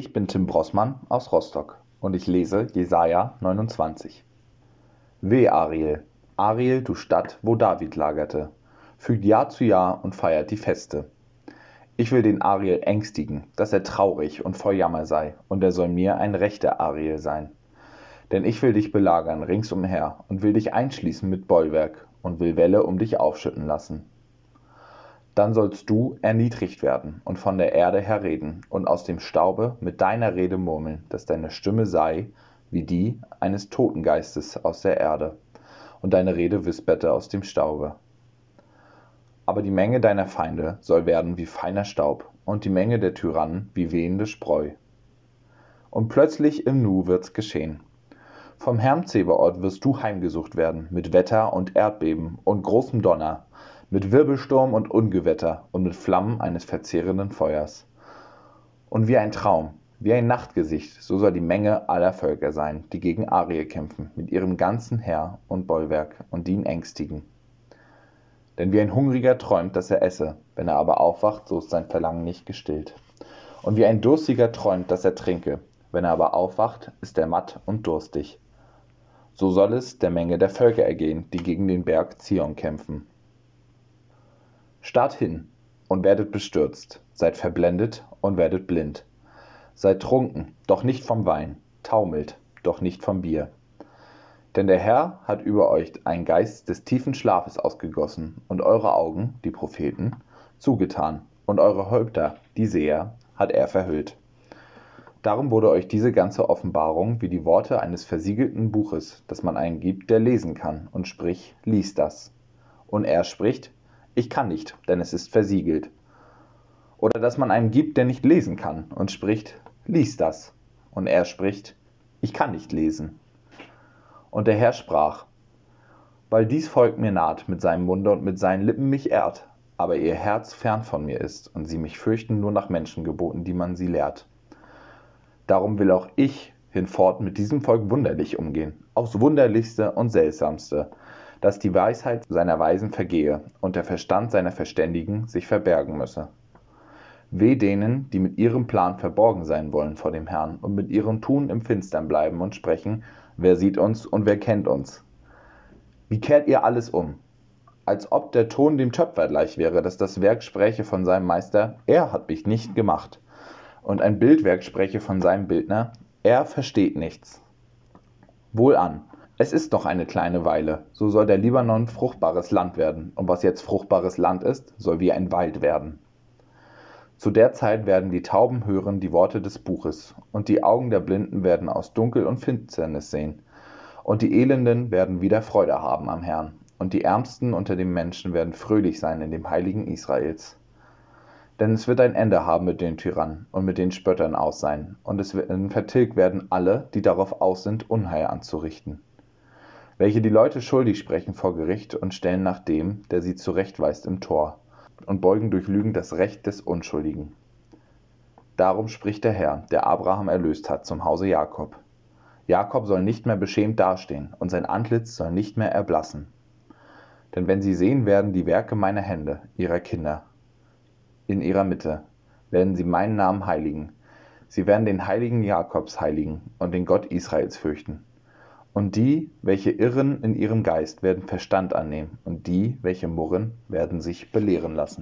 Ich bin Tim Brossmann aus Rostock und ich lese Jesaja 29. Weh, Ariel, Ariel, du Stadt, wo David lagerte, fügt Jahr zu Jahr und feiert die Feste. Ich will den Ariel ängstigen, dass er traurig und voll Jammer sei, und er soll mir ein rechter Ariel sein. Denn ich will dich belagern ringsumher und will dich einschließen mit Bollwerk und will Welle um dich aufschütten lassen. Dann sollst du erniedrigt werden und von der Erde her reden und aus dem Staube mit deiner Rede murmeln, dass deine Stimme sei wie die eines Totengeistes aus der Erde und deine Rede wisperte aus dem Staube. Aber die Menge deiner Feinde soll werden wie feiner Staub und die Menge der Tyrannen wie wehende Spreu. Und plötzlich im Nu wird's geschehen. Vom Herrn Zebaoth wirst du heimgesucht werden mit Wetter und Erdbeben und großem Donner mit Wirbelsturm und Ungewetter und mit Flammen eines verzehrenden Feuers. Und wie ein Traum, wie ein Nachtgesicht, so soll die Menge aller Völker sein, die gegen Arie kämpfen, mit ihrem ganzen Heer und Bollwerk und ihn ängstigen. Denn wie ein Hungriger träumt, dass er esse, wenn er aber aufwacht, so ist sein Verlangen nicht gestillt. Und wie ein Durstiger träumt, dass er trinke, wenn er aber aufwacht, ist er matt und durstig. So soll es der Menge der Völker ergehen, die gegen den Berg Zion kämpfen. Starrt hin und werdet bestürzt, seid verblendet und werdet blind. Seid trunken, doch nicht vom Wein, taumelt, doch nicht vom Bier. Denn der Herr hat über euch einen Geist des tiefen Schlafes ausgegossen und eure Augen, die Propheten, zugetan und eure Häupter, die Seher, hat er verhüllt. Darum wurde euch diese ganze Offenbarung wie die Worte eines versiegelten Buches, das man einen gibt, der lesen kann, und sprich, lies das. Und er spricht, ich kann nicht, denn es ist versiegelt. Oder dass man einem gibt, der nicht lesen kann und spricht, lies das. Und er spricht, ich kann nicht lesen. Und der Herr sprach, weil dies Volk mir naht mit seinem Munde und mit seinen Lippen mich ehrt, aber ihr Herz fern von mir ist und sie mich fürchten nur nach Menschengeboten, die man sie lehrt. Darum will auch ich hinfort mit diesem Volk wunderlich umgehen, aufs wunderlichste und seltsamste, dass die Weisheit seiner Weisen vergehe und der Verstand seiner Verständigen sich verbergen müsse. Weh denen, die mit ihrem Plan verborgen sein wollen vor dem Herrn und mit ihrem Tun im Finstern bleiben und sprechen, wer sieht uns und wer kennt uns? Wie kehrt ihr alles um? Als ob der Ton dem Töpfer gleich wäre, dass das Werk spräche von seinem Meister, er hat mich nicht gemacht. Und ein Bildwerk spräche von seinem Bildner, er versteht nichts. Wohlan, es ist noch eine kleine Weile, so soll der Libanon fruchtbares Land werden, und was jetzt fruchtbares Land ist, soll wie ein Wald werden. Zu der Zeit werden die Tauben hören die Worte des Buches, und die Augen der Blinden werden aus Dunkel und Finsternis sehen, und die Elenden werden wieder Freude haben am Herrn, und die Ärmsten unter den Menschen werden fröhlich sein in dem Heiligen Israels. Denn es wird ein Ende haben mit den Tyrannen und mit den Spöttern aus sein, und es werden vertilgt werden alle, die darauf aus sind, Unheil anzurichten welche die Leute schuldig sprechen vor Gericht und stellen nach dem, der sie zurechtweist im Tor, und beugen durch Lügen das Recht des Unschuldigen. Darum spricht der Herr, der Abraham erlöst hat, zum Hause Jakob. Jakob soll nicht mehr beschämt dastehen, und sein Antlitz soll nicht mehr erblassen. Denn wenn sie sehen werden die Werke meiner Hände, ihrer Kinder, in ihrer Mitte, werden sie meinen Namen heiligen. Sie werden den Heiligen Jakobs heiligen und den Gott Israels fürchten. Und die, welche irren in ihrem Geist, werden Verstand annehmen, und die, welche murren, werden sich belehren lassen